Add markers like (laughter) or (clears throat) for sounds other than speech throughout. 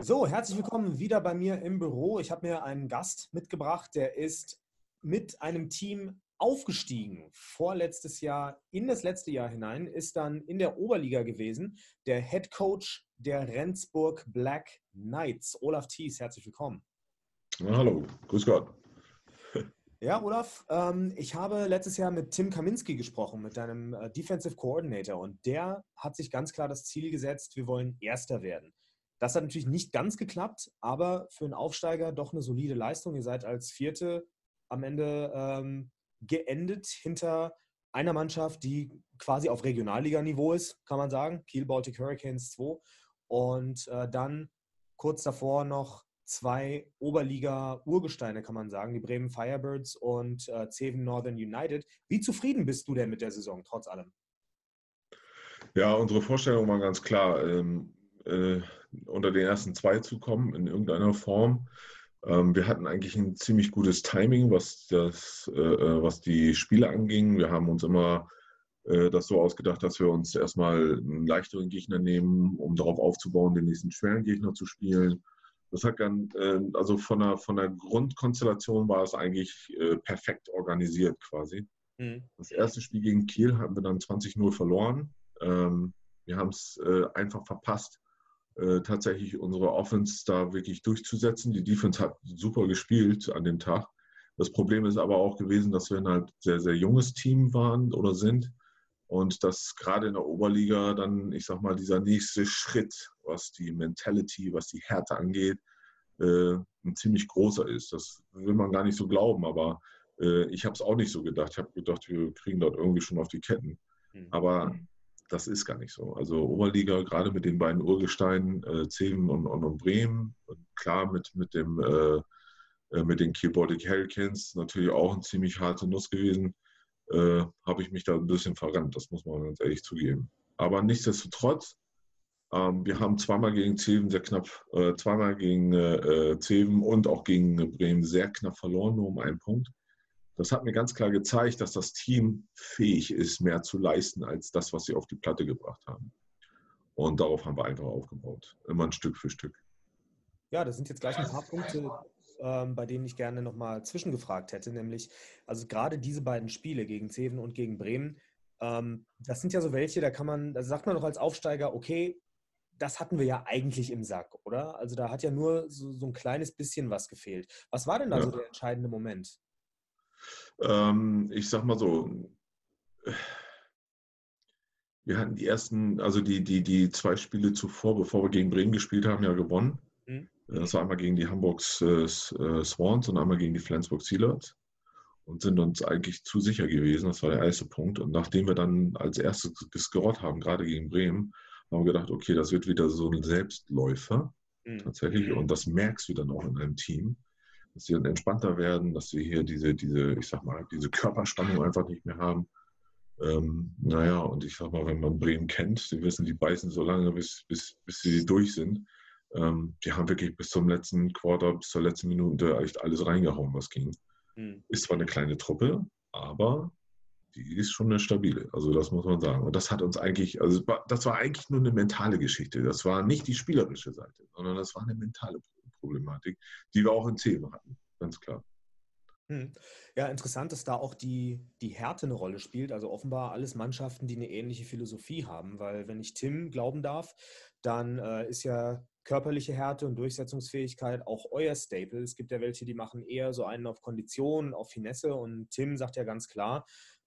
So, herzlich willkommen wieder bei mir im Büro. Ich habe mir einen Gast mitgebracht, der ist mit einem Team aufgestiegen vorletztes Jahr in das letzte Jahr hinein, ist dann in der Oberliga gewesen, der Head Coach der Rendsburg Black Knights. Olaf Thies, herzlich willkommen. Ja, hallo, grüß Gott. Ja, Olaf, ähm, ich habe letztes Jahr mit Tim Kaminski gesprochen, mit deinem äh, Defensive Coordinator, und der hat sich ganz klar das Ziel gesetzt, wir wollen Erster werden. Das hat natürlich nicht ganz geklappt, aber für einen Aufsteiger doch eine solide Leistung. Ihr seid als Vierte am Ende ähm, geendet hinter einer Mannschaft, die quasi auf Regionalliganiveau ist, kann man sagen, Kiel Baltic Hurricanes 2. Und äh, dann kurz davor noch zwei Oberliga-Urgesteine, kann man sagen, die Bremen Firebirds und äh, Zeven Northern United. Wie zufrieden bist du denn mit der Saison, trotz allem? Ja, unsere Vorstellung war ganz klar, ähm, äh, unter den ersten zwei zu kommen in irgendeiner Form. Ähm, wir hatten eigentlich ein ziemlich gutes Timing, was, das, äh, äh, was die Spiele anging. Wir haben uns immer äh, das so ausgedacht, dass wir uns erstmal einen leichteren Gegner nehmen, um darauf aufzubauen, den nächsten schweren Gegner zu spielen. Das hat dann, äh, also von der, von der Grundkonstellation war es eigentlich äh, perfekt organisiert quasi. Mhm. Das erste Spiel gegen Kiel haben wir dann 20-0 verloren. Ähm, wir haben es äh, einfach verpasst, tatsächlich unsere Offense da wirklich durchzusetzen. Die Defense hat super gespielt an dem Tag. Das Problem ist aber auch gewesen, dass wir ein halt sehr, sehr junges Team waren oder sind. Und dass gerade in der Oberliga dann, ich sag mal, dieser nächste Schritt, was die Mentality, was die Härte angeht, äh, ein ziemlich großer ist. Das will man gar nicht so glauben, aber äh, ich habe es auch nicht so gedacht. Ich habe gedacht, wir kriegen dort irgendwie schon auf die Ketten. Mhm. Aber das ist gar nicht so. Also Oberliga, gerade mit den beiden Urgesteinen, äh, Zeven und, und, und Bremen, und klar mit, mit, dem, äh, äh mit den Kiel Baltic Hurricanes, natürlich auch eine ziemlich harte Nuss gewesen, äh, habe ich mich da ein bisschen verrannt, das muss man ganz ehrlich zugeben. Aber nichtsdestotrotz, ähm, wir haben zweimal gegen Zeven sehr knapp, äh, zweimal gegen äh, Zeven und auch gegen Bremen sehr knapp verloren, nur um einen Punkt das hat mir ganz klar gezeigt, dass das Team fähig ist, mehr zu leisten als das, was sie auf die Platte gebracht haben. Und darauf haben wir einfach aufgebaut. Immer ein Stück für Stück. Ja, das sind jetzt gleich ein paar Punkte, ähm, bei denen ich gerne nochmal zwischengefragt hätte. Nämlich, also gerade diese beiden Spiele gegen Zeven und gegen Bremen, ähm, das sind ja so welche, da kann man, da sagt man doch als Aufsteiger, okay, das hatten wir ja eigentlich im Sack, oder? Also da hat ja nur so, so ein kleines bisschen was gefehlt. Was war denn da ja. so der entscheidende Moment? Ähm, ich sag mal so, wir hatten die ersten, also die, die, die zwei Spiele zuvor, bevor wir gegen Bremen gespielt haben, ja gewonnen. Mhm. Das war einmal gegen die Hamburgs äh, äh, Swans und einmal gegen die Flensburg Sealers und sind uns eigentlich zu sicher gewesen. Das war der erste Punkt. Und nachdem wir dann als erstes gescored haben, gerade gegen Bremen, haben wir gedacht, okay, das wird wieder so ein Selbstläufer mhm. tatsächlich. Und das merkst du dann auch in einem Team dass sie dann entspannter werden, dass sie hier diese, diese, ich sag mal, diese Körperspannung einfach nicht mehr haben. Ähm, naja, und ich sag mal, wenn man Bremen kennt, sie wissen, die beißen so lange, bis, bis, bis sie durch sind. Ähm, die haben wirklich bis zum letzten Quarter, bis zur letzten Minute echt alles reingehauen, was ging. Mhm. Ist zwar eine kleine Truppe, aber die ist schon eine stabile. Also das muss man sagen. Und das hat uns eigentlich, also das war eigentlich nur eine mentale Geschichte. Das war nicht die spielerische Seite, sondern das war eine mentale Problematik, die wir auch in Themen hatten, ganz klar. Hm. Ja, interessant, dass da auch die, die Härte eine Rolle spielt. Also offenbar alles Mannschaften, die eine ähnliche Philosophie haben. Weil wenn ich Tim glauben darf, dann äh, ist ja körperliche Härte und Durchsetzungsfähigkeit auch euer Staple. Es gibt ja welche, die machen eher so einen auf Kondition, auf Finesse. Und Tim sagt ja ganz klar,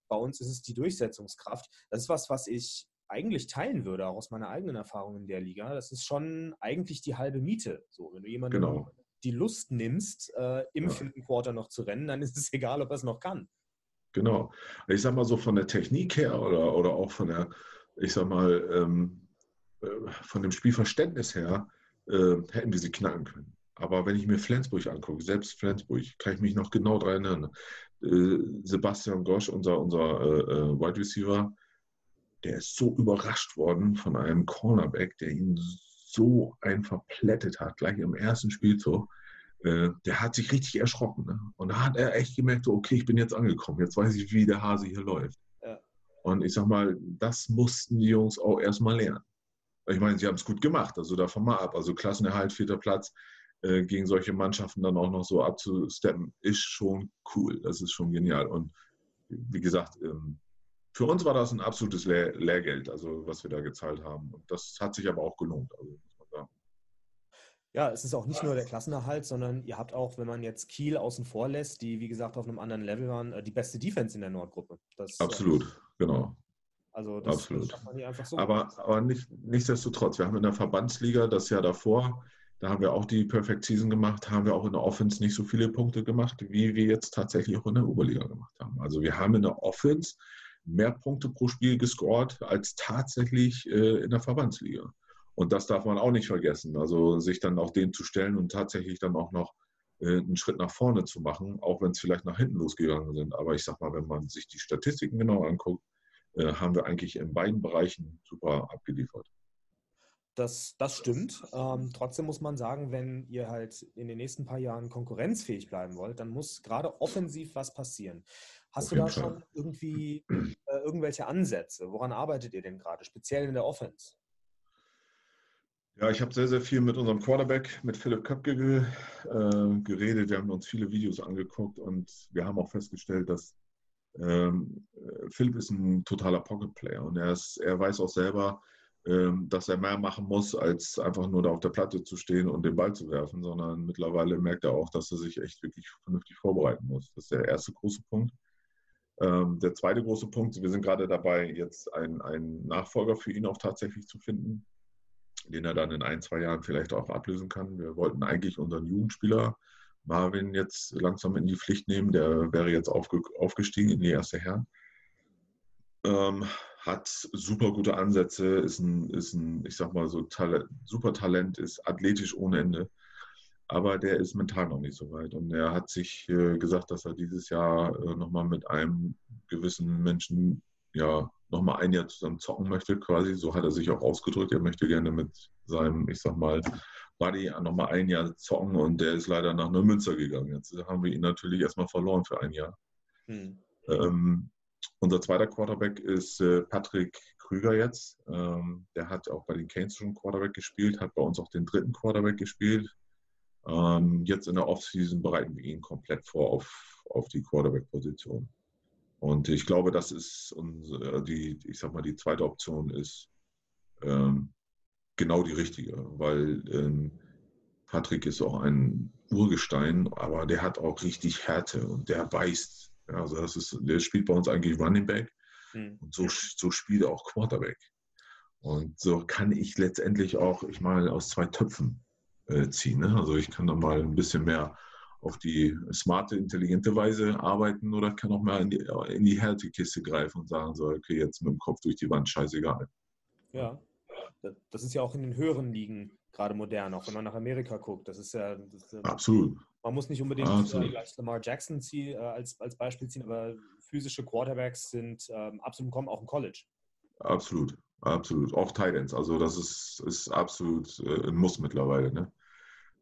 bei uns ist es die Durchsetzungskraft. Das ist was, was ich eigentlich teilen würde, auch aus meiner eigenen Erfahrung in der Liga. Das ist schon eigentlich die halbe Miete. So, wenn du jemandem genau. die Lust nimmst, äh, im ja. vierten Quarter noch zu rennen, dann (laughs) ist es egal, ob er es noch kann. Genau. Ich sag mal so von der Technik her oder, oder auch von der, ich sag mal, ähm, äh, von dem Spielverständnis her, äh, hätten wir sie knacken können. Aber wenn ich mir Flensburg angucke, selbst Flensburg, kann ich mich noch genau daran erinnern. Äh, Sebastian Gosch, unser, unser äh, äh, Wide Receiver, der ist so überrascht worden von einem Cornerback, der ihn so ein verplättet hat, gleich im ersten Spielzug. Äh, der hat sich richtig erschrocken. Ne? Und da hat er echt gemerkt, so, okay, ich bin jetzt angekommen. Jetzt weiß ich, wie der Hase hier läuft. Ja. Und ich sag mal, das mussten die Jungs auch erstmal lernen. Ich meine, sie haben es gut gemacht, also davon mal ab. Also Klassenerhalt, vierter Platz, äh, gegen solche Mannschaften dann auch noch so abzusteppen, ist schon cool. Das ist schon genial. Und wie gesagt, ähm, für uns war das ein absolutes Lehr Lehrgeld, also was wir da gezahlt haben. Und das hat sich aber auch gelohnt. Also, ja, es ist auch nicht nur der Klassenerhalt, sondern ihr habt auch, wenn man jetzt Kiel außen vor lässt, die wie gesagt auf einem anderen Level waren, äh, die beste Defense in der Nordgruppe. Das, Absolut, äh, genau. Also das, Absolut. Das man nicht einfach so. Aber, aber nicht, nichtsdestotrotz, wir haben in der Verbandsliga das Jahr davor, da haben wir auch die Perfect Season gemacht, haben wir auch in der Offense nicht so viele Punkte gemacht, wie wir jetzt tatsächlich auch in der Oberliga gemacht haben. Also wir haben in der Offense mehr Punkte pro Spiel gescored als tatsächlich äh, in der Verbandsliga. Und das darf man auch nicht vergessen. Also sich dann auch dem zu stellen und tatsächlich dann auch noch äh, einen Schritt nach vorne zu machen, auch wenn es vielleicht nach hinten losgegangen sind. Aber ich sag mal, wenn man sich die Statistiken genau anguckt, haben wir eigentlich in beiden Bereichen super abgeliefert. Das, das stimmt. Ähm, trotzdem muss man sagen, wenn ihr halt in den nächsten paar Jahren konkurrenzfähig bleiben wollt, dann muss gerade offensiv was passieren. Hast Auf du da Fall. schon irgendwie äh, irgendwelche Ansätze? Woran arbeitet ihr denn gerade, speziell in der Offense? Ja, ich habe sehr, sehr viel mit unserem Quarterback, mit Philipp Köpke äh, geredet. Wir haben uns viele Videos angeguckt und wir haben auch festgestellt, dass ähm, Philipp ist ein totaler Pocket-Player und er, ist, er weiß auch selber, ähm, dass er mehr machen muss, als einfach nur da auf der Platte zu stehen und den Ball zu werfen, sondern mittlerweile merkt er auch, dass er sich echt wirklich vernünftig vorbereiten muss. Das ist der erste große Punkt. Ähm, der zweite große Punkt, wir sind gerade dabei, jetzt einen, einen Nachfolger für ihn auch tatsächlich zu finden, den er dann in ein, zwei Jahren vielleicht auch ablösen kann. Wir wollten eigentlich unseren Jugendspieler Marvin jetzt langsam in die Pflicht nehmen. Der wäre jetzt aufge aufgestiegen in die erste Herren. Ähm, hat super gute Ansätze, ist ein, ist ein ich sag mal so, Talent, super Talent, ist athletisch ohne Ende. Aber der ist mental noch nicht so weit. Und er hat sich äh, gesagt, dass er dieses Jahr äh, nochmal mit einem gewissen Menschen ja nochmal ein Jahr zusammen zocken möchte, quasi. So hat er sich auch ausgedrückt. Er möchte gerne mit seinem, ich sag mal, Buddy nochmal ein Jahr zocken und der ist leider nach Neumünster gegangen. Jetzt haben wir ihn natürlich erstmal verloren für ein Jahr. Hm. Ähm, unser zweiter Quarterback ist äh, Patrick Krüger jetzt. Ähm, der hat auch bei den Canes schon Quarterback gespielt, hat bei uns auch den dritten Quarterback gespielt. Ähm, jetzt in der Offseason bereiten wir ihn komplett vor auf, auf die Quarterback-Position. Und ich glaube, das ist unsere, die, ich sag mal, die zweite Option ist ähm, genau die richtige, weil ähm, Patrick ist auch ein Urgestein, aber der hat auch richtig Härte und der beißt. Also das ist, der spielt bei uns eigentlich Running Back mhm. und so, so spielt er auch Quarterback. Und so kann ich letztendlich auch, ich mal aus zwei Töpfen äh, ziehen. Ne? Also ich kann da mal ein bisschen mehr auf die smarte, intelligente Weise arbeiten oder kann auch mal in die, in die Härtekiste greifen und sagen so, okay, jetzt mit dem Kopf durch die Wand, scheißegal. Ja, das ist ja auch in den höheren Ligen gerade modern, auch wenn man nach Amerika guckt. Das ist ja. Das, Absolut. Man muss nicht unbedingt Absolut. Lamar Jackson ziehen, äh, als, als Beispiel ziehen, aber physische Quarterbacks sind ähm, absolut kommen auch im College. Absolut, absolut. Auch Titans. Also das ist, ist absolut äh, ein Muss mittlerweile. Ne?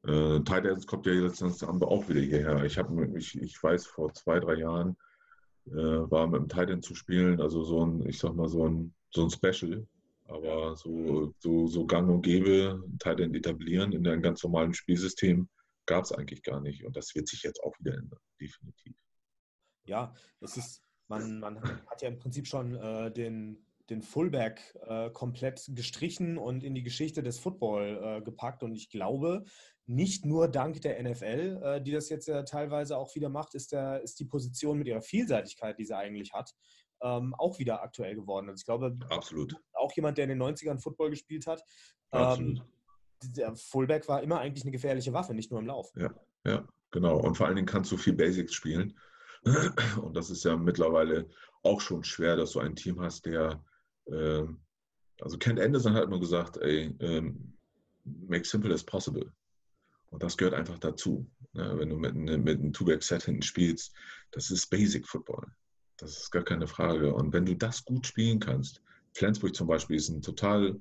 Äh, Titans kommt ja letztens auch wieder hierher. Ich, hab, ich, ich weiß, vor zwei, drei Jahren äh, war mit dem Titan zu spielen, also so ein, ich sag mal, so ein, so ein Special. Aber so, so, so gang und gäbe, Titan etablieren in einem ganz normalen Spielsystem gab es eigentlich gar nicht. Und das wird sich jetzt auch wieder ändern, definitiv. Ja, es ist, man, man hat ja im Prinzip schon äh, den, den Fullback äh, komplett gestrichen und in die Geschichte des Football äh, gepackt. Und ich glaube, nicht nur dank der NFL, äh, die das jetzt ja teilweise auch wieder macht, ist, der, ist die Position mit ihrer Vielseitigkeit, die sie eigentlich hat, ähm, auch wieder aktuell geworden. Also ich glaube, Absolut. Auch jemand, der in den 90ern Football gespielt hat, ähm, der Fullback war immer eigentlich eine gefährliche Waffe, nicht nur im Lauf. Ja, ja, genau. Und vor allen Dingen kannst du viel Basics spielen. (clears throat) Und das ist ja mittlerweile auch schon schwer, dass du ein Team hast, der äh, also Kent Anderson hat immer gesagt, ey, ähm, make simple as possible. Und das gehört einfach dazu. Ne? Wenn du mit, ne, mit einem Two-Back-Set hinten spielst, das ist Basic Football. Das ist gar keine Frage. Und wenn du das gut spielen kannst, Flensburg zum Beispiel ist ein total,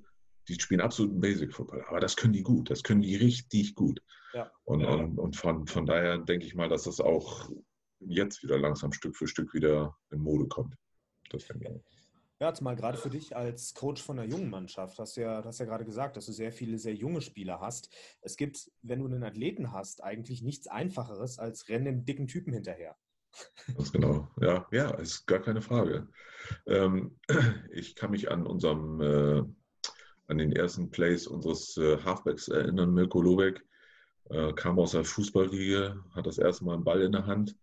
die spielen absoluten Basic Football, aber das können die gut, das können die richtig gut. Ja. Und, ja. und, und von, von daher denke ich mal, dass das auch jetzt wieder langsam Stück für Stück wieder in Mode kommt. Das denke ich. Ja, zumal gerade für dich als Coach von einer jungen Mannschaft, hast du ja, hast ja gerade gesagt, dass du sehr viele sehr junge Spieler hast. Es gibt, wenn du einen Athleten hast, eigentlich nichts Einfacheres als rennen dem dicken Typen hinterher. Ganz genau, ja, ja, ist gar keine Frage. Ähm, (clears throat) ich kann mich an unserem, äh, an den ersten Plays unseres äh, Halfbacks erinnern, Mirko Lobeck, äh, kam aus der Fußballriege, hat das erste Mal einen Ball in der Hand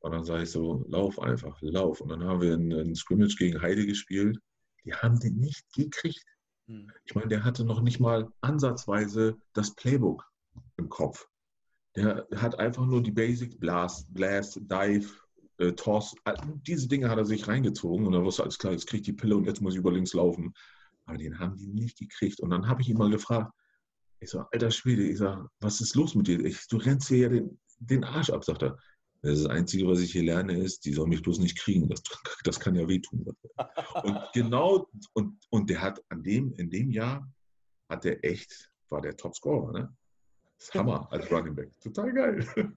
und dann sage ich so, lauf einfach, lauf. Und dann haben wir einen Scrimmage gegen Heide gespielt. Die haben den nicht gekriegt. Hm. Ich meine, der hatte noch nicht mal ansatzweise das Playbook im Kopf. Der hat einfach nur die Basics, Blast, Blast, Dive, äh, Toss, diese Dinge hat er sich reingezogen und dann wusste alles klar, jetzt kriege ich die Pille und jetzt muss ich über links laufen. Aber den haben die nicht gekriegt. Und dann habe ich ihn mal gefragt, ich so, alter Schwede, ich sag, was ist los mit dir? Ich, du rennst hier ja den, den Arsch ab, sagt er. Das Einzige, was ich hier lerne, ist, die soll mich bloß nicht kriegen. Das, (laughs) das kann ja wehtun. Und (laughs) genau, und, und der hat an dem, in dem Jahr hat der echt, war der Topscorer, ne? Das ist Hammer als Running Back. Total geil. (laughs)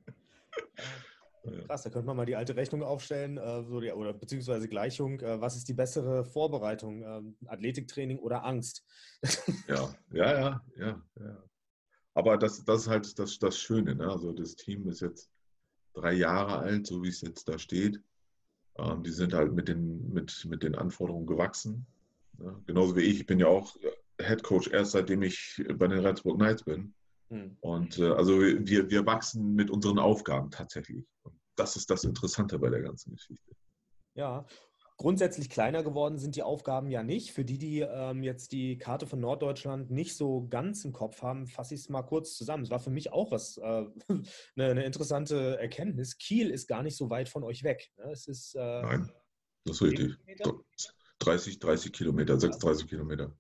Krass, da könnte man mal die alte Rechnung aufstellen, äh, so die, oder beziehungsweise Gleichung. Äh, was ist die bessere Vorbereitung? Ähm, Athletiktraining oder Angst? (laughs) ja, ja, ja, ja, ja. Aber das, das ist halt das, das Schöne. Ne? Also das Team ist jetzt drei Jahre alt, so wie es jetzt da steht. Ähm, die sind halt mit den, mit, mit den Anforderungen gewachsen. Ja, genauso wie ich. Ich bin ja auch Head Coach erst seitdem ich bei den Rendsburg Knights bin. Hm. Und äh, also wir, wir wachsen mit unseren Aufgaben tatsächlich. Und das ist das Interessante bei der ganzen Geschichte. Ja, Grundsätzlich kleiner geworden sind die Aufgaben ja nicht. Für die, die ähm, jetzt die Karte von Norddeutschland nicht so ganz im Kopf haben, fasse ich es mal kurz zusammen. Es war für mich auch was, äh, eine, (laughs) eine, interessante Erkenntnis. Kiel ist gar nicht so weit von euch weg. Ne? Es ist, äh, Nein, das ist richtig. 30, 30 Kilometer, 36 Kilometer.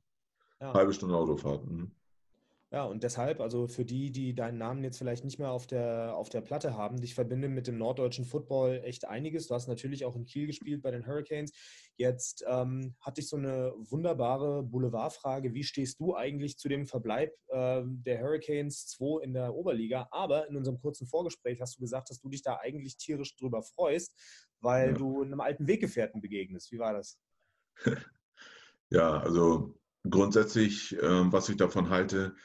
Ja. Halbe Stunde Autofahrt. Mhm. Ja, und deshalb, also für die, die deinen Namen jetzt vielleicht nicht mehr auf der, auf der Platte haben, dich verbinden mit dem norddeutschen Football echt einiges. Du hast natürlich auch in Kiel gespielt bei den Hurricanes. Jetzt ähm, hatte ich so eine wunderbare Boulevardfrage. Wie stehst du eigentlich zu dem Verbleib äh, der Hurricanes 2 in der Oberliga? Aber in unserem kurzen Vorgespräch hast du gesagt, dass du dich da eigentlich tierisch drüber freust, weil ja. du einem alten Weggefährten begegnest. Wie war das? (laughs) Ja, also grundsätzlich, äh, was ich davon halte,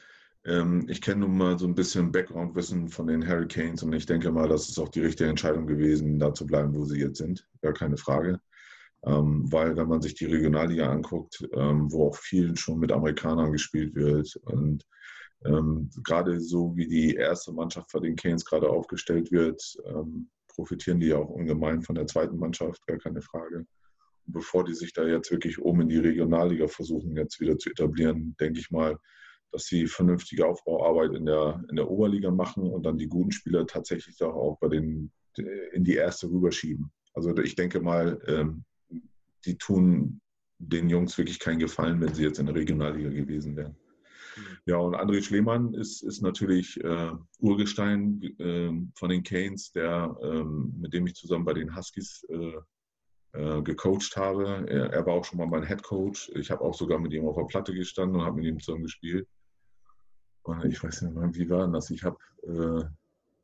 ähm, ich kenne nun mal so ein bisschen Background-Wissen von den Hurricanes und ich denke mal, das ist auch die richtige Entscheidung gewesen, da zu bleiben, wo sie jetzt sind. Gar keine Frage. Ähm, weil wenn man sich die Regionalliga anguckt, ähm, wo auch viel schon mit Amerikanern gespielt wird und ähm, gerade so wie die erste Mannschaft von den Canes gerade aufgestellt wird, ähm, profitieren die ja auch ungemein von der zweiten Mannschaft, gar keine Frage. Bevor die sich da jetzt wirklich oben in die Regionalliga versuchen, jetzt wieder zu etablieren, denke ich mal, dass sie vernünftige Aufbauarbeit in der, in der Oberliga machen und dann die guten Spieler tatsächlich auch bei den, in die erste rüberschieben. Also ich denke mal, ähm, die tun den Jungs wirklich keinen Gefallen, wenn sie jetzt in der Regionalliga gewesen wären. Mhm. Ja, und André Schlemann ist, ist natürlich äh, Urgestein äh, von den Canes, der, ähm, mit dem ich zusammen bei den Huskies äh, äh gecoacht habe. Er, er, war auch schon mal mein Head Coach. Ich habe auch sogar mit ihm auf der Platte gestanden und habe mit ihm zusammen gespielt ich weiß nicht mehr, wie war das? Ich habe äh,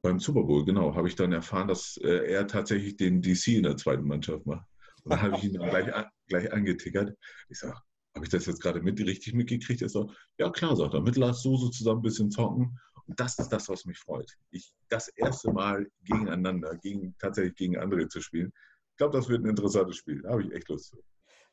beim Super Bowl, genau, habe ich dann erfahren, dass äh, er tatsächlich den DC in der zweiten Mannschaft macht. Und dann habe ich ihn dann gleich, an, gleich angetickert. Ich sage, habe ich das jetzt gerade mit, richtig mitgekriegt? Er sagt, ja klar, sagt er, mit Lars Soße zusammen ein bisschen zocken. Und das ist das, was mich freut. Ich, das erste Mal gegeneinander, gegen, tatsächlich gegen andere zu spielen. Ich glaube, das wird ein interessantes Spiel. Da habe ich echt Lust zu.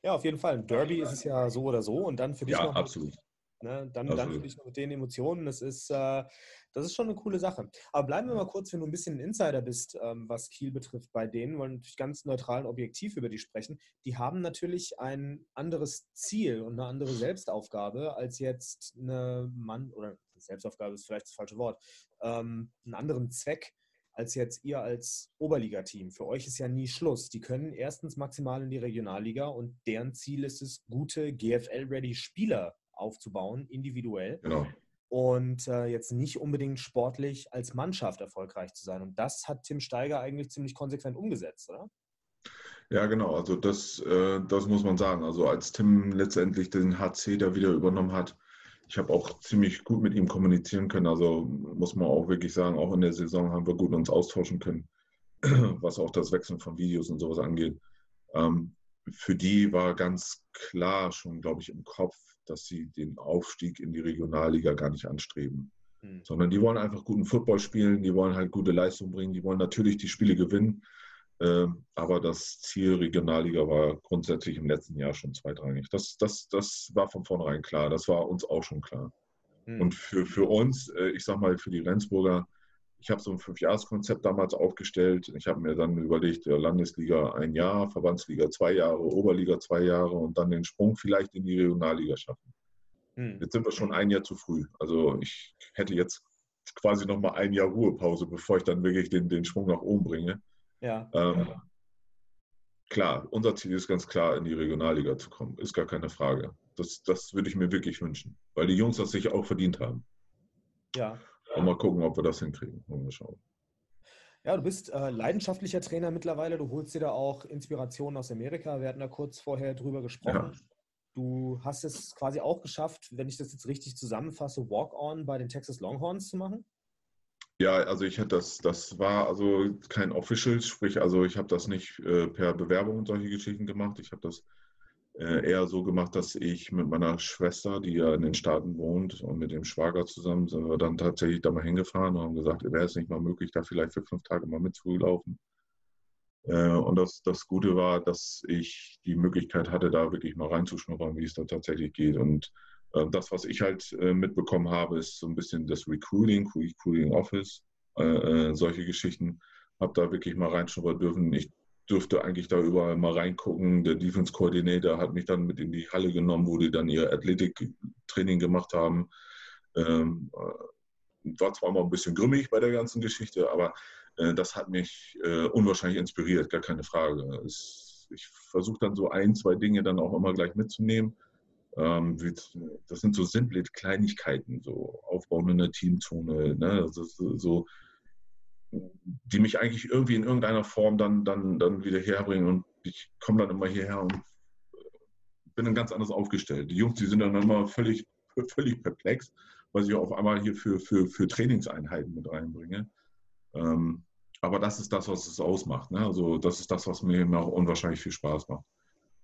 Ja, auf jeden Fall. Ein Derby ist es ja so oder so. Und dann für dich ja, noch absolut. Ne? Dann, dann für dich noch mit den Emotionen. Das ist, äh, das ist schon eine coole Sache. Aber bleiben wir mal kurz, wenn du ein bisschen ein Insider bist, ähm, was Kiel betrifft, bei denen, wollen natürlich ganz neutral und objektiv über die sprechen. Die haben natürlich ein anderes Ziel und eine andere Selbstaufgabe als jetzt eine Mann, oder Selbstaufgabe ist vielleicht das falsche Wort, ähm, einen anderen Zweck als jetzt ihr als Oberligateam. Für euch ist ja nie Schluss. Die können erstens maximal in die Regionalliga und deren Ziel ist es, gute GFL-ready Spieler aufzubauen, individuell. Genau. Und äh, jetzt nicht unbedingt sportlich als Mannschaft erfolgreich zu sein. Und das hat Tim Steiger eigentlich ziemlich konsequent umgesetzt, oder? Ja, genau. Also das, äh, das muss man sagen. Also als Tim letztendlich den HC da wieder übernommen hat, ich habe auch ziemlich gut mit ihm kommunizieren können. Also muss man auch wirklich sagen, auch in der Saison haben wir gut uns austauschen können, (clears throat) was auch das Wechseln von Videos und sowas angeht. Ähm, für die war ganz klar schon, glaube ich, im Kopf, dass sie den Aufstieg in die Regionalliga gar nicht anstreben. Mhm. Sondern die wollen einfach guten Football spielen, die wollen halt gute Leistung bringen, die wollen natürlich die Spiele gewinnen. Ähm, aber das Ziel Regionalliga war grundsätzlich im letzten Jahr schon zweitrangig. Das, das, das war von vornherein klar. Das war uns auch schon klar. Mhm. Und für, für uns, äh, ich sag mal, für die Rendsburger, ich habe so ein Fünfjahreskonzept damals aufgestellt. Ich habe mir dann überlegt, Landesliga ein Jahr, Verbandsliga zwei Jahre, Oberliga zwei Jahre und dann den Sprung vielleicht in die Regionalliga schaffen. Hm. Jetzt sind wir schon ein Jahr zu früh. Also ich hätte jetzt quasi noch mal ein Jahr Ruhepause, bevor ich dann wirklich den, den Sprung nach oben bringe. Ja. Ähm, klar, unser Ziel ist ganz klar, in die Regionalliga zu kommen. Ist gar keine Frage. Das, das würde ich mir wirklich wünschen, weil die Jungs das sich auch verdient haben. Ja. Und mal gucken, ob wir das hinkriegen. Mal schauen. Ja, du bist äh, leidenschaftlicher Trainer mittlerweile. Du holst dir da auch Inspirationen aus Amerika. Wir hatten da kurz vorher drüber gesprochen. Ja. Du hast es quasi auch geschafft, wenn ich das jetzt richtig zusammenfasse, Walk-on bei den Texas Longhorns zu machen? Ja, also ich hatte das, das war also kein Official, sprich, also ich habe das nicht äh, per Bewerbung und solche Geschichten gemacht. Ich habe das eher so gemacht, dass ich mit meiner Schwester, die ja in den Staaten wohnt, und mit dem Schwager zusammen sind wir dann tatsächlich da mal hingefahren und haben gesagt, wäre es nicht mal möglich, da vielleicht für fünf Tage mal mitzulaufen. Äh, und das, das Gute war, dass ich die Möglichkeit hatte, da wirklich mal reinzuschnuppern, wie es da tatsächlich geht. Und äh, das, was ich halt äh, mitbekommen habe, ist so ein bisschen das Recruiting, Recruiting Office, solche Geschichten. Habe da wirklich mal reinschnuppern dürfen. Ich durfte eigentlich da überall mal reingucken. Der Defense Coordinator hat mich dann mit in die Halle genommen, wo die dann ihr Athletik-Training gemacht haben. Ähm, war zwar mal ein bisschen grimmig bei der ganzen Geschichte, aber äh, das hat mich äh, unwahrscheinlich inspiriert, gar keine Frage. ich versuche dann so ein, zwei Dinge dann auch immer gleich mitzunehmen. Ähm, das sind so simple Kleinigkeiten, so Aufbauen in der Teamzone, ne? so, die mich eigentlich irgendwie in irgendeiner Form dann, dann, dann wieder herbringen und ich komme dann immer hierher und bin dann ganz anders aufgestellt. Die Jungs, die sind dann immer völlig, (laughs) völlig perplex, weil ich auf einmal hier für, für, für Trainingseinheiten mit reinbringe. Ähm, aber das ist das, was es ausmacht. Ne? Also das ist das, was mir auch unwahrscheinlich viel Spaß macht.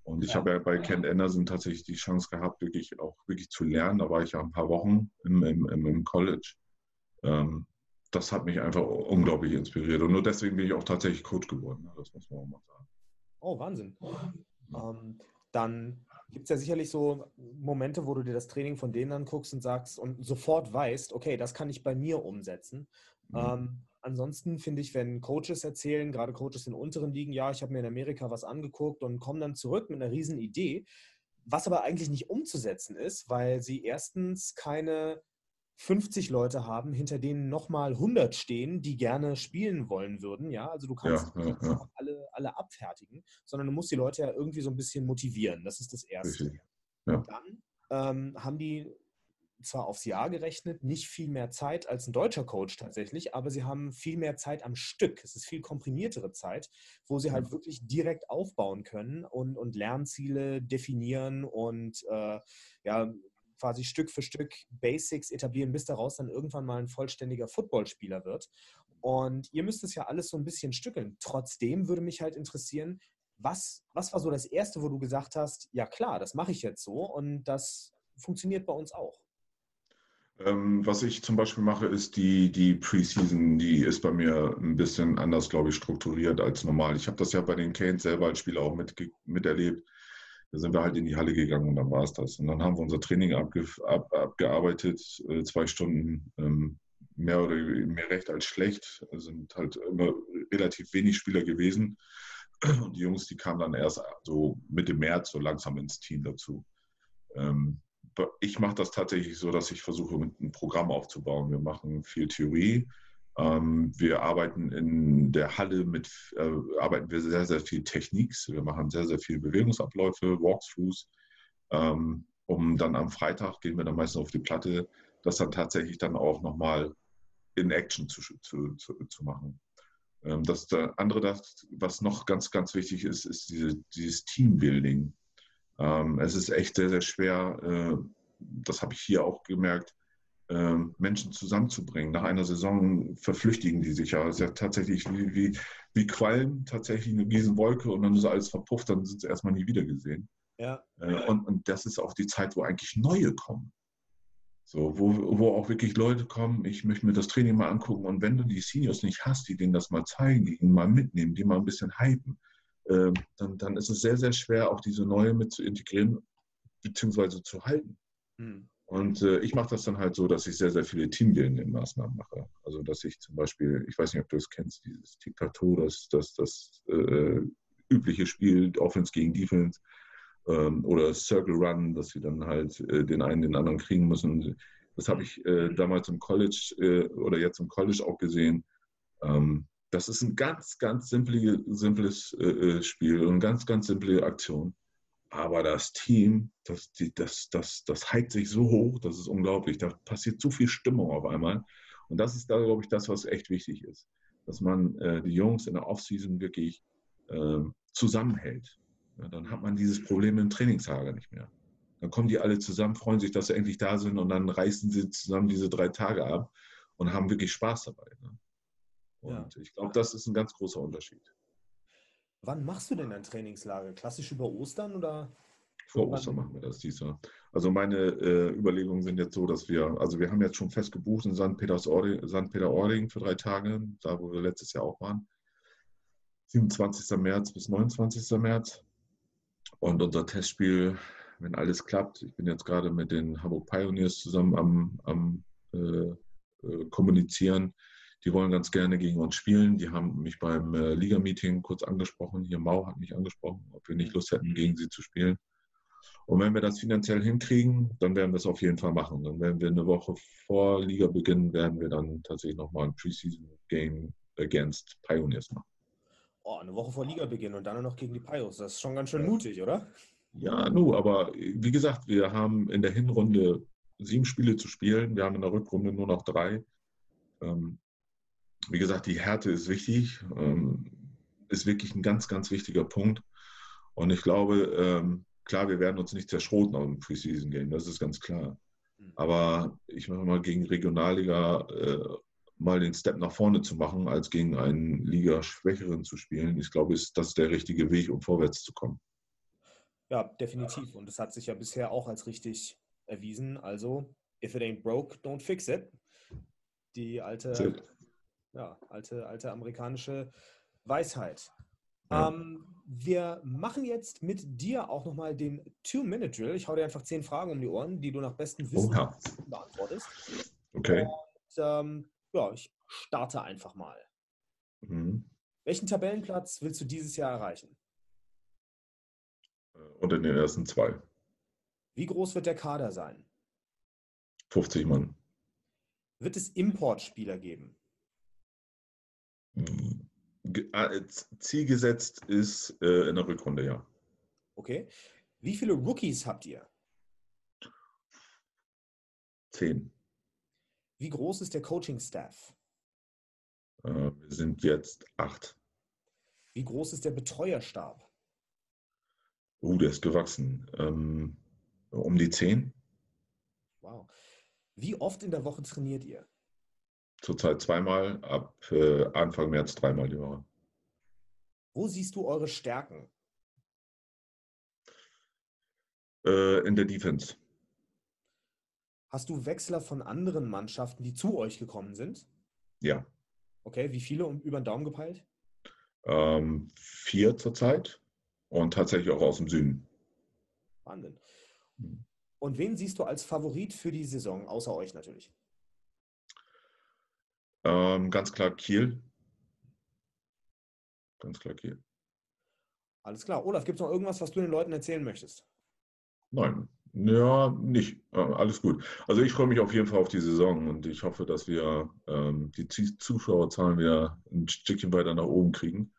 Und ich ja. habe ja bei Kent Anderson tatsächlich die Chance gehabt, wirklich auch wirklich zu lernen. Da war ich ja ein paar Wochen im, im, im College. Ähm, das hat mich einfach unglaublich inspiriert. Und nur deswegen bin ich auch tatsächlich Coach geworden. Ne? Das muss man auch mal sagen. Oh, Wahnsinn. Ähm, dann gibt es ja sicherlich so Momente, wo du dir das Training von denen anguckst und sagst und sofort weißt, okay, das kann ich bei mir umsetzen. Mhm. Ähm, ansonsten finde ich, wenn Coaches erzählen, gerade Coaches in unteren Ligen, ja, ich habe mir in Amerika was angeguckt und kommen dann zurück mit einer riesen Idee, was aber eigentlich nicht umzusetzen ist, weil sie erstens keine 50 Leute haben, hinter denen nochmal 100 stehen, die gerne spielen wollen würden. Ja, also du kannst ja, ja, ja. Alle, alle abfertigen, sondern du musst die Leute ja irgendwie so ein bisschen motivieren. Das ist das Erste. Dann ähm, haben die zwar aufs Jahr gerechnet, nicht viel mehr Zeit als ein deutscher Coach tatsächlich, aber sie haben viel mehr Zeit am Stück. Es ist viel komprimiertere Zeit, wo sie halt wirklich direkt aufbauen können und, und Lernziele definieren und äh, ja, quasi Stück für Stück Basics etablieren, bis daraus dann irgendwann mal ein vollständiger Footballspieler wird. Und ihr müsst es ja alles so ein bisschen stückeln. Trotzdem würde mich halt interessieren, was, was war so das Erste, wo du gesagt hast, ja klar, das mache ich jetzt so und das funktioniert bei uns auch? Ähm, was ich zum Beispiel mache, ist die, die Preseason, die ist bei mir ein bisschen anders, glaube ich, strukturiert als normal. Ich habe das ja bei den Canes selber als Spieler auch mit, miterlebt. Da sind wir halt in die Halle gegangen und dann war es das. Und dann haben wir unser Training abge, ab, abgearbeitet, äh, zwei Stunden, ähm, mehr oder mehr recht als schlecht. Es sind halt immer relativ wenig Spieler gewesen. Und die Jungs, die kamen dann erst so Mitte März so langsam ins Team dazu. Ähm, ich mache das tatsächlich so, dass ich versuche, ein Programm aufzubauen. Wir machen viel Theorie. Ähm, wir arbeiten in der Halle mit, äh, arbeiten wir sehr, sehr viel Techniks. Wir machen sehr, sehr viele Bewegungsabläufe, Walkthroughs. Ähm, um dann am Freitag gehen wir dann meistens auf die Platte, das dann tatsächlich dann auch nochmal in Action zu, zu, zu, zu machen. Ähm, das andere, das, was noch ganz, ganz wichtig ist, ist diese, dieses Teambuilding. Ähm, es ist echt sehr, sehr schwer, äh, das habe ich hier auch gemerkt, Menschen zusammenzubringen. Nach einer Saison verflüchtigen die sich ja. Es ist ja tatsächlich wie, wie, wie Qualm tatsächlich eine Riesenwolke und dann ist alles verpufft, dann sind sie erstmal nie wieder gesehen. Ja. Äh, und, und das ist auch die Zeit, wo eigentlich neue kommen. So, wo, wo auch wirklich Leute kommen, ich möchte mir das Training mal angucken. Und wenn du die Seniors nicht hast, die denen das mal zeigen, die ihn mal mitnehmen, die mal ein bisschen hypen, äh, dann, dann ist es sehr, sehr schwer, auch diese neue mit zu integrieren, beziehungsweise zu halten. Hm. Und äh, ich mache das dann halt so, dass ich sehr, sehr viele Teambuilding-Maßnahmen mache. Also, dass ich zum Beispiel, ich weiß nicht, ob du es kennst, dieses Tic-Tac-Toe, das, das, das äh, übliche Spiel, Offense gegen Defense ähm, oder Circle Run, dass sie dann halt äh, den einen den anderen kriegen müssen. Das habe ich äh, damals im College äh, oder jetzt im College auch gesehen. Ähm, das ist ein ganz, ganz simple, simples äh, Spiel und eine ganz, ganz simple Aktion. Aber das Team, das, das, das, das hypt sich so hoch, das ist unglaublich. Da passiert so viel Stimmung auf einmal. Und das ist da, glaube ich, das, was echt wichtig ist. Dass man äh, die Jungs in der Offseason wirklich äh, zusammenhält. Ja, dann hat man dieses Problem im Trainingslager nicht mehr. Dann kommen die alle zusammen, freuen sich, dass sie endlich da sind und dann reißen sie zusammen diese drei Tage ab und haben wirklich Spaß dabei. Ne? Und ja. ich glaube, das ist ein ganz großer Unterschied. Wann machst du denn dein Trainingslager? Klassisch über Ostern oder? Vor Ostern machen wir das diesmal. Also meine äh, Überlegungen sind jetzt so, dass wir, also wir haben jetzt schon fest gebucht in St. Peter-Ording für drei Tage, da wo wir letztes Jahr auch waren. 27. März bis 29. März. Und unser Testspiel, wenn alles klappt, ich bin jetzt gerade mit den Hamburg Pioneers zusammen am, am äh, äh, kommunizieren. Die wollen ganz gerne gegen uns spielen. Die haben mich beim äh, Liga-Meeting kurz angesprochen. Hier Mau hat mich angesprochen, ob wir nicht Lust hätten, gegen sie zu spielen. Und wenn wir das finanziell hinkriegen, dann werden wir es auf jeden Fall machen. Dann werden wir eine Woche vor Liga-Beginn, werden wir dann tatsächlich nochmal ein Preseason-Game against Pioneers machen. Oh, eine Woche vor Ligabeginn und dann noch gegen die Pios. Das ist schon ganz schön mutig, oder? Ja, nu, aber wie gesagt, wir haben in der Hinrunde sieben Spiele zu spielen. Wir haben in der Rückrunde nur noch drei. Ähm, wie gesagt, die Härte ist wichtig, ähm, ist wirklich ein ganz, ganz wichtiger Punkt. Und ich glaube, ähm, klar, wir werden uns nicht zerschroten auf dem Preseason-Game, das ist ganz klar. Hm. Aber ich mache mal gegen Regionalliga äh, mal den Step nach vorne zu machen, als gegen einen Liga-Schwächeren zu spielen. Ich glaube, ist das der richtige Weg, um vorwärts zu kommen. Ja, definitiv. Und das hat sich ja bisher auch als richtig erwiesen. Also, if it ain't broke, don't fix it. Die alte, ja, alte, alte amerikanische Weisheit. Ja. Ähm, wir machen jetzt mit dir auch nochmal den Two-Minute-Drill. Ich hau dir einfach zehn Fragen um die Ohren, die du nach bestem Wissen Oha. beantwortest. Okay. Und, ähm, ja, ich starte einfach mal. Mhm. Welchen Tabellenplatz willst du dieses Jahr erreichen? Äh, unter den ersten zwei. Wie groß wird der Kader sein? 50 Mann. Wird es Importspieler geben? Ziel gesetzt ist äh, in der Rückrunde, ja. Okay. Wie viele Rookies habt ihr? Zehn. Wie groß ist der Coaching-Staff? Äh, wir sind jetzt acht. Wie groß ist der Betreuerstab? Oh, der ist gewachsen. Ähm, um die zehn. Wow. Wie oft in der Woche trainiert ihr? Zurzeit zweimal, ab äh, Anfang März dreimal die Woche. Wo siehst du eure Stärken? Äh, in der Defense. Hast du Wechsler von anderen Mannschaften, die zu euch gekommen sind? Ja. Okay, wie viele über den Daumen gepeilt? Ähm, vier zurzeit und tatsächlich auch aus dem Süden. Wahnsinn. Und wen siehst du als Favorit für die Saison, außer euch natürlich? Ähm, ganz klar Kiel. Ganz klar Kiel. Alles klar. Olaf, gibt es noch irgendwas, was du den Leuten erzählen möchtest? Nein, ja, nicht. Alles gut. Also ich freue mich auf jeden Fall auf die Saison und ich hoffe, dass wir ähm, die Zuschauerzahlen wieder ein Stückchen weiter nach oben kriegen.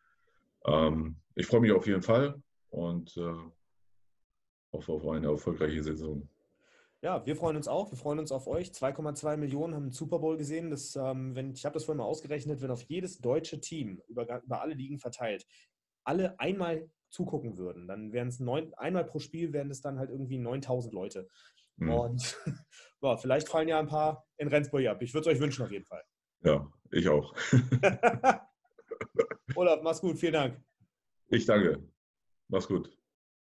Ähm, ich freue mich auf jeden Fall und äh, hoffe auf eine erfolgreiche Saison. Ja, wir freuen uns auch. Wir freuen uns auf euch. 2,2 Millionen haben den Super Bowl gesehen. Das, ähm, wenn, ich habe das vorhin mal ausgerechnet, wenn auf jedes deutsche Team über, über alle Ligen verteilt alle einmal zugucken würden, dann wären es neun, einmal pro Spiel wären es dann halt irgendwie 9000 Leute. Mhm. Und (laughs) ja, vielleicht fallen ja ein paar in Rendsburg ab. Ich würde es euch wünschen auf jeden Fall. Ja, ich auch. (laughs) Olaf, mach's gut. Vielen Dank. Ich danke. Mach's gut.